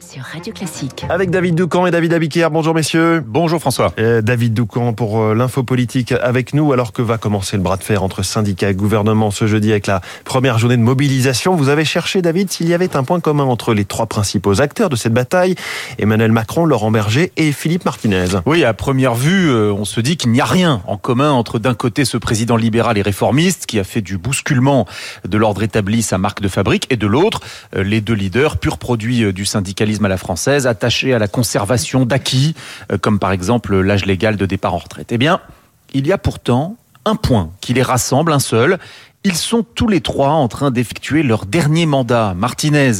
sur Radio Classique. Avec David Doucan et David Abiquière. Bonjour messieurs. Bonjour François. Euh, David Doucan pour euh, l'info politique avec nous alors que va commencer le bras de fer entre syndicats et gouvernement ce jeudi avec la première journée de mobilisation? Vous avez cherché David s'il y avait un point commun entre les trois principaux acteurs de cette bataille, Emmanuel Macron, Laurent Berger et Philippe Martinez. Oui, à première vue, euh, on se dit qu'il n'y a rien en commun entre d'un côté ce président libéral et réformiste qui a fait du bousculement de l'ordre établi sa marque de fabrique et de l'autre les deux leaders pur produits du à la française, attaché à la conservation d'acquis, euh, comme par exemple l'âge légal de départ en retraite. Eh bien, il y a pourtant un point qui les rassemble, un seul, ils sont tous les trois en train d'effectuer leur dernier mandat. Martinez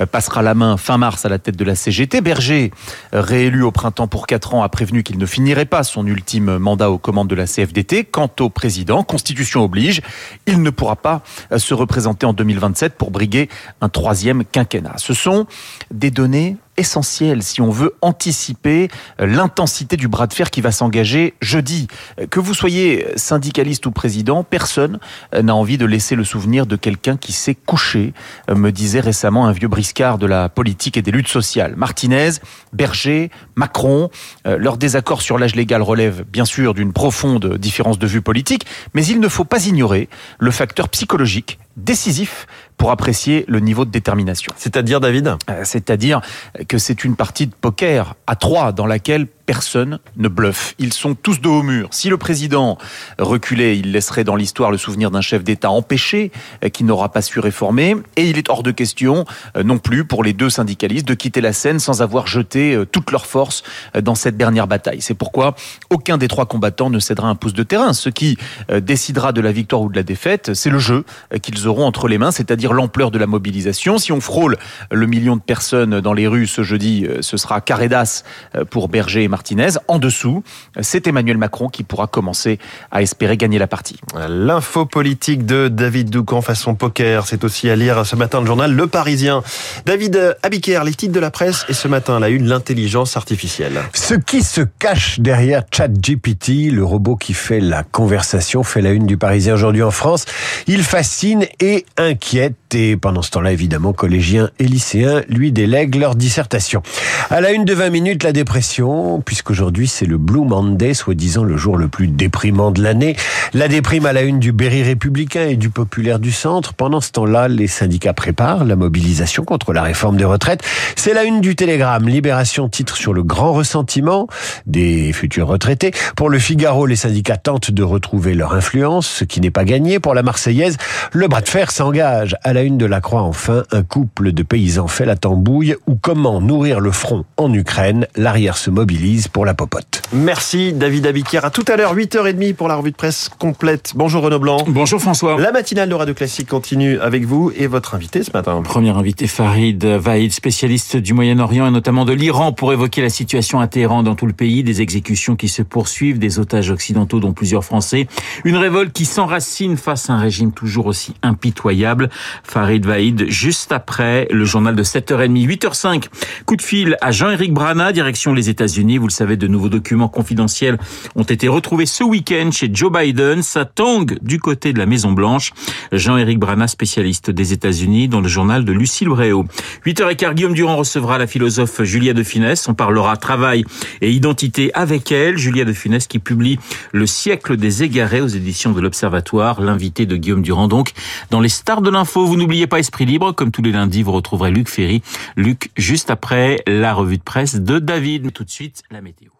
euh, passera la main fin mars à la tête de la CGT. Berger, euh, réélu au printemps pour quatre ans, a prévenu qu'il ne finirait pas son ultime mandat aux commandes de la CFDT. Quant au président, Constitution oblige, il ne pourra pas euh, se représenter en 2027 pour briguer un troisième quinquennat. Ce sont des données essentiel si on veut anticiper euh, l'intensité du bras de fer qui va s'engager jeudi. Euh, que vous soyez syndicaliste ou président, personne euh, n'a envie de laisser le souvenir de quelqu'un qui s'est couché, me disait récemment un vieux briscard de la politique et des luttes sociales. Martinez, Berger, Macron, leur désaccord sur l'âge légal relève bien sûr d'une profonde différence de vue politique, mais il ne faut pas ignorer le facteur psychologique décisif pour apprécier le niveau de détermination. C'est-à-dire, David? C'est-à-dire que c'est une partie de poker à trois dans laquelle personne ne bluffe. Ils sont tous de haut mur. Si le président reculait, il laisserait dans l'histoire le souvenir d'un chef d'État empêché euh, qui n'aura pas su réformer. Et il est hors de question euh, non plus pour les deux syndicalistes de quitter la scène sans avoir jeté euh, toute leur force dans cette dernière bataille. C'est pourquoi aucun des trois combattants ne cédera un pouce de terrain. Ce qui décidera de la victoire ou de la défaite, c'est le jeu qu'ils auront entre les mains, c'est-à-dire l'ampleur de la mobilisation. Si on frôle le million de personnes dans les rues ce jeudi, ce sera carré d'as pour Berger et Martinez. En dessous, c'est Emmanuel Macron qui pourra commencer à espérer gagner la partie. L'info politique de David Doucan façon poker, c'est aussi à lire ce matin le journal Le Parisien. David Abiker, les titres de la presse et ce matin la une, l'intelligence artificielle. Ce qui se cache derrière ChatGPT, le robot qui fait la conversation, fait la une du Parisien aujourd'hui en France. Il fascine et inquiète et pendant ce temps-là, évidemment, collégiens et lycéens lui délèguent leur dissertation. À la une de 20 minutes, la dépression, puisqu'aujourd'hui c'est le Blue Monday, soi-disant le jour le plus déprimant de l'année. La déprime à la une du Berry républicain et du Populaire du Centre. Pendant ce temps-là, les syndicats préparent la mobilisation contre la réforme des retraites. C'est la une du Télégramme. Libération titre sur le grand ressentiment des futurs retraités. Pour le Figaro, les syndicats tentent de retrouver leur influence, ce qui n'est pas gagné. Pour la Marseillaise, le bras de fer s'engage à la une de la Croix, enfin, un couple de paysans fait la tambouille ou comment nourrir le front en Ukraine. L'arrière se mobilise pour la popote. Merci David Abiquière. À tout à l'heure, 8h30 pour la revue de presse complète. Bonjour Renaud Blanc. Bonjour François. La matinale de Radio Classique continue avec vous et votre invité ce matin. Premier invité Farid Vaïd, spécialiste du Moyen-Orient et notamment de l'Iran pour évoquer la situation à Téhéran dans tout le pays, des exécutions qui se poursuivent, des otages occidentaux dont plusieurs Français, une révolte qui s'enracine face à un régime toujours aussi impitoyable. Farid Vaïd, juste après le journal de 7h30, 8h05. Coup de fil à Jean-Éric Brana, direction les États-Unis. Vous le savez, de nouveaux documents confidentiels ont été retrouvés ce week-end chez Joe Biden. Ça tangue du côté de la Maison-Blanche. Jean-Éric Brana, spécialiste des États-Unis, dans le journal de Lucille Bréau. 8h15, Guillaume Durand recevra la philosophe Julia de Finesse. On parlera travail et identité avec elle. Julia de Finesse qui publie Le siècle des égarés aux éditions de l'Observatoire. L'invité de Guillaume Durand, donc, dans les stars de l'info. Vous n'oubliez pas Esprit Libre. Comme tous les lundis, vous retrouverez Luc Ferry. Luc, juste après la revue de presse de David. Tout de suite, la météo.